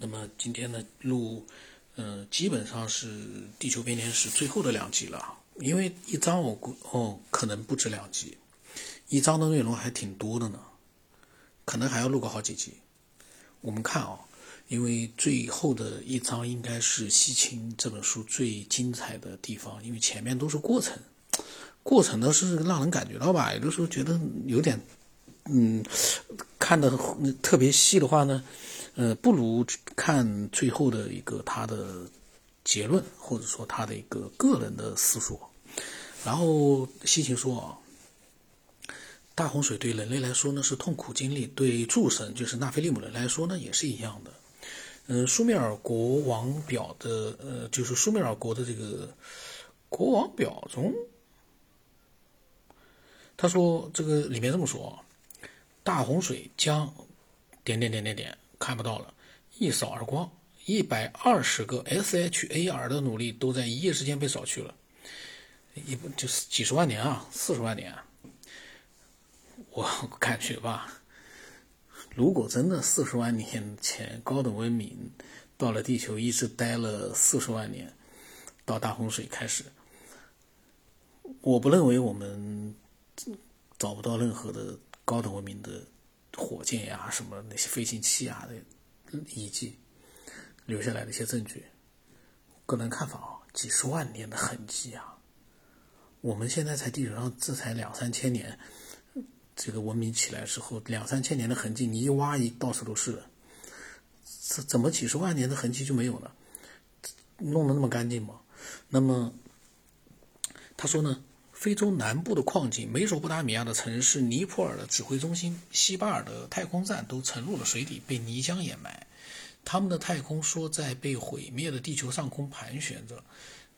那么今天呢，录，嗯，基本上是《地球变天史》最后的两集了，因为一章我估哦，可能不止两集，一章的内容还挺多的呢，可能还要录个好几集。我们看啊，因为最后的一章应该是《西青》这本书最精彩的地方，因为前面都是过程，过程呢是让人感觉到吧，有的时候觉得有点，嗯，看的特别细的话呢。呃，不如看最后的一个他的结论，或者说他的一个个人的思索。然后西秦说啊，大洪水对人类来说呢是痛苦经历，对诸神就是纳菲利姆人来说呢也是一样的。嗯，苏美尔国王表的呃，就是苏美尔国的这个国王表中，他说这个里面这么说，大洪水将点点点点点。看不到了，一扫而光，一百二十个 SHAR 的努力都在一夜之间被扫去了，一就是几十万年啊，四十万年。我感觉吧，如果真的四十万年前高等文明到了地球，一直待了四十万年，到大洪水开始，我不认为我们找不到任何的高等文明的。火箭呀，什么那些飞行器啊的遗迹留下来的一些证据，个人看法啊，几十万年的痕迹啊，我们现在在地球上这才两三千年，这个文明起来之后两三千年的痕迹，你一挖一到处都是，怎怎么几十万年的痕迹就没有了？弄得那么干净吗？那么他说呢？非洲南部的矿井、美索不达米亚的城市、尼泊尔的指挥中心、西巴尔的太空站都沉入了水底，被泥浆掩埋。他们的太空梭在被毁灭的地球上空盘旋着。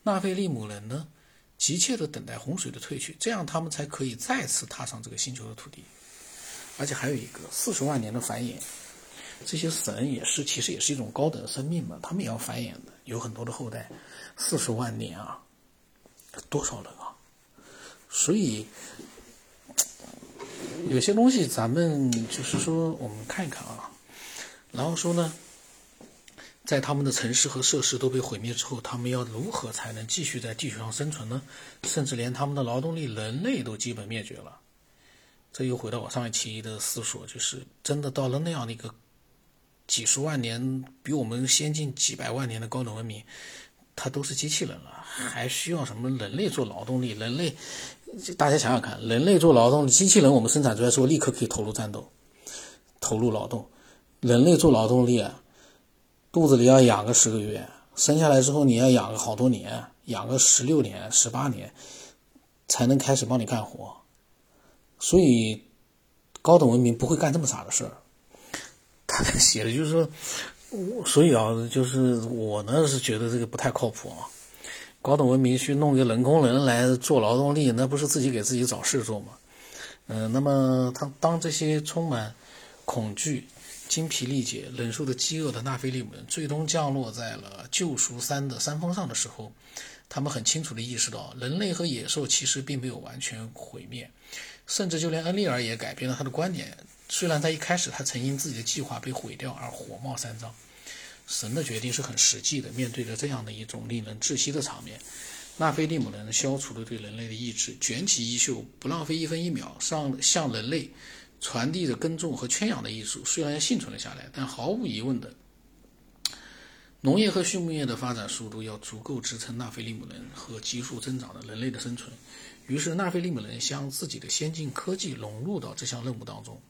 纳菲利姆人呢，急切地等待洪水的退去，这样他们才可以再次踏上这个星球的土地。而且还有一个四十万年的繁衍，这些神也是，其实也是一种高等生命嘛，他们也要繁衍的，有很多的后代。四十万年啊，多少人啊？所以，有些东西咱们就是说，我们看一看啊，然后说呢，在他们的城市和设施都被毁灭之后，他们要如何才能继续在地球上生存呢？甚至连他们的劳动力，人类都基本灭绝了。这又回到我上一期的思索，就是真的到了那样的一个几十万年，比我们先进几百万年的高等文明，它都是机器人了，还需要什么人类做劳动力？人类？大家想想看，人类做劳动，机器人我们生产出来之后立刻可以投入战斗，投入劳动。人类做劳动力啊，肚子里要养个十个月，生下来之后你要养个好多年，养个十六年、十八年，才能开始帮你干活。所以，高等文明不会干这么傻的事儿。他写的就是说，所以啊，就是我呢是觉得这个不太靠谱啊。高等文明去弄一个人工人来做劳动力，那不是自己给自己找事做吗？嗯，那么他当这些充满恐惧、精疲力竭、忍受着饥饿的纳菲利姆最终降落在了救赎山的山峰上的时候，他们很清楚地意识到，人类和野兽其实并没有完全毁灭，甚至就连恩利尔也改变了他的观点。虽然在一开始他曾因自己的计划被毁掉而火冒三丈。神的决定是很实际的。面对着这样的一种令人窒息的场面，纳菲利姆人消除了对人类的意志，卷起衣袖，不浪费一分一秒，上向人类传递着耕种和圈养的艺术。虽然幸存了下来，但毫无疑问的，农业和畜牧业的发展速度要足够支撑纳菲利姆人和急速增长的人类的生存。于是，纳菲利姆人将自己的先进科技融入到这项任务当中。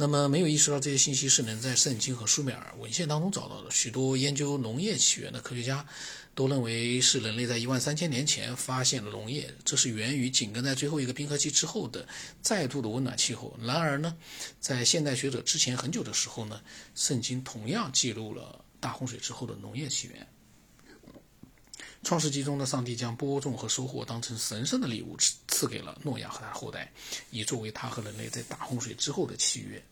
那么，没有意识到这些信息是能在圣经和苏美尔文献当中找到的。许多研究农业起源的科学家都认为是人类在一万三千年前发现了农业，这是源于紧跟在最后一个冰河期之后的再度的温暖气候。然而呢，在现代学者之前很久的时候呢，圣经同样记录了大洪水之后的农业起源。创世纪中的上帝将播种和收获当成神圣的礼物赐赐给了诺亚和他的后代，以作为他和人类在大洪水之后的契约。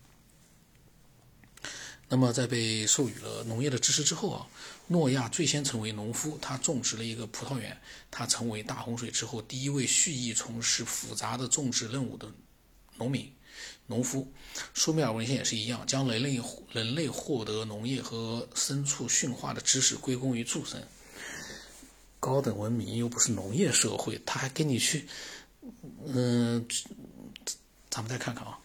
那么，在被授予了农业的知识之后啊，诺亚最先成为农夫，他种植了一个葡萄园，他成为大洪水之后第一位蓄意从事复杂的种植任务的农民。农夫。舒美尔文献也是一样，将人类人类获得农业和牲畜驯化的知识归功于诸神。高等文明又不是农业社会，他还跟你去，嗯，咱们再看看啊。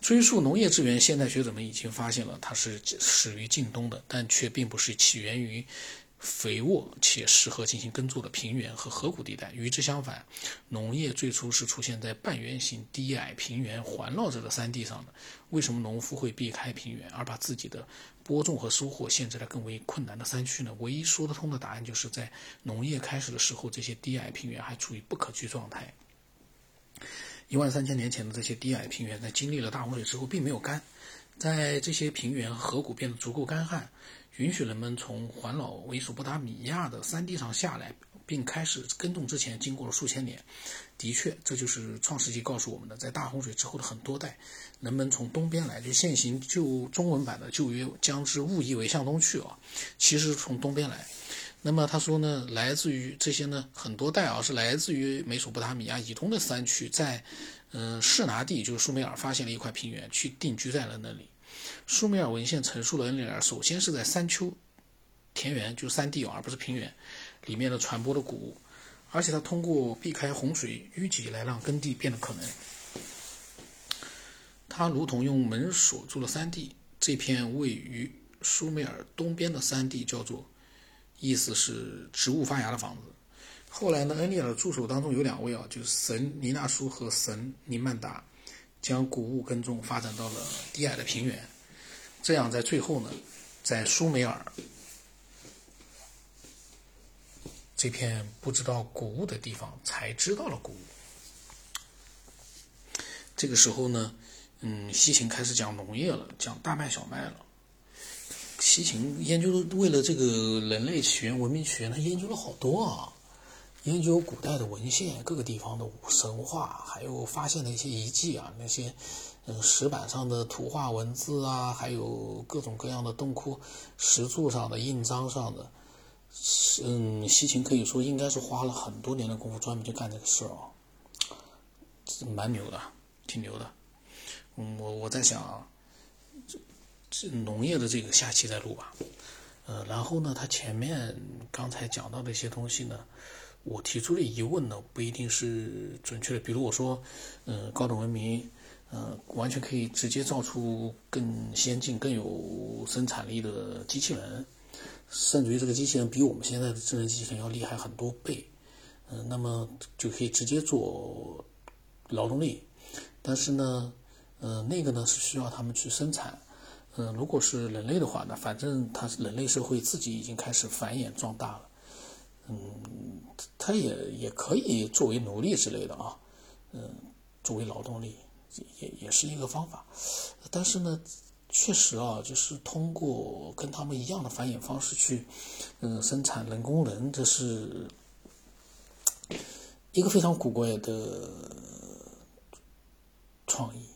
追溯农业之源，现代学者们已经发现了它是始于近东的，但却并不是起源于肥沃且适合进行耕作的平原和河谷地带。与之相反，农业最初是出现在半圆形低矮平原环绕着的山地上的。为什么农夫会避开平原，而把自己的播种和收获限制在更为困难的山区呢？唯一说得通的答案就是在农业开始的时候，这些低矮平原还处于不可居状态。一万三千年前的这些低矮平原，在经历了大洪水之后，并没有干。在这些平原河谷变得足够干旱，允许人们从环绕美索不达米亚的山地上下来，并开始耕种之前，经过了数千年。的确，这就是创世纪告诉我们的：在大洪水之后的很多代，人们从东边来。就现行旧中文版的旧约将之误译为向东去啊，其实从东边来。那么他说呢，来自于这些呢很多代啊，是来自于美索不达米亚以东的山区，在嗯士拿地就是苏美尔发现了一块平原，去定居在了那里。苏美尔文献陈述了恩里尔首先是在山丘田园，就山地，而不是平原里面的传播的谷物，而且他通过避开洪水淤积来让耕地变得可能。他如同用门锁住了山地，这片位于苏美尔东边的山地叫做。意思是植物发芽的房子。后来呢，恩利尔的助手当中有两位啊，就是神尼纳苏和神尼曼达，将谷物耕种发展到了低矮的平原。这样在最后呢，在苏美尔这片不知道谷物的地方，才知道了谷物。这个时候呢，嗯，西秦开始讲农业了，讲大麦、小麦了。西秦研究为了这个人类起源、文明起源，他研究了好多啊，研究古代的文献、各个地方的神话，还有发现的一些遗迹啊，那些嗯石板上的图画文字啊，还有各种各样的洞窟石柱上的印章上的，嗯，西秦可以说应该是花了很多年的功夫专门去干这个事儿啊，蛮牛的，挺牛的。嗯，我我在想。这农业的这个下期再录吧，呃，然后呢，他前面刚才讲到的一些东西呢，我提出的疑问呢，不一定是准确的。比如我说，嗯，高等文明，呃，完全可以直接造出更先进、更有生产力的机器人，甚至于这个机器人比我们现在的智能机器人要厉害很多倍，嗯，那么就可以直接做劳动力。但是呢，呃，那个呢是需要他们去生产。嗯，如果是人类的话呢，反正它人类社会自己已经开始繁衍壮大了，嗯，它也也可以作为奴隶之类的啊，嗯，作为劳动力也也是一个方法，但是呢，确实啊，就是通过跟他们一样的繁衍方式去，嗯，生产人工人，这是一个非常古怪的创意。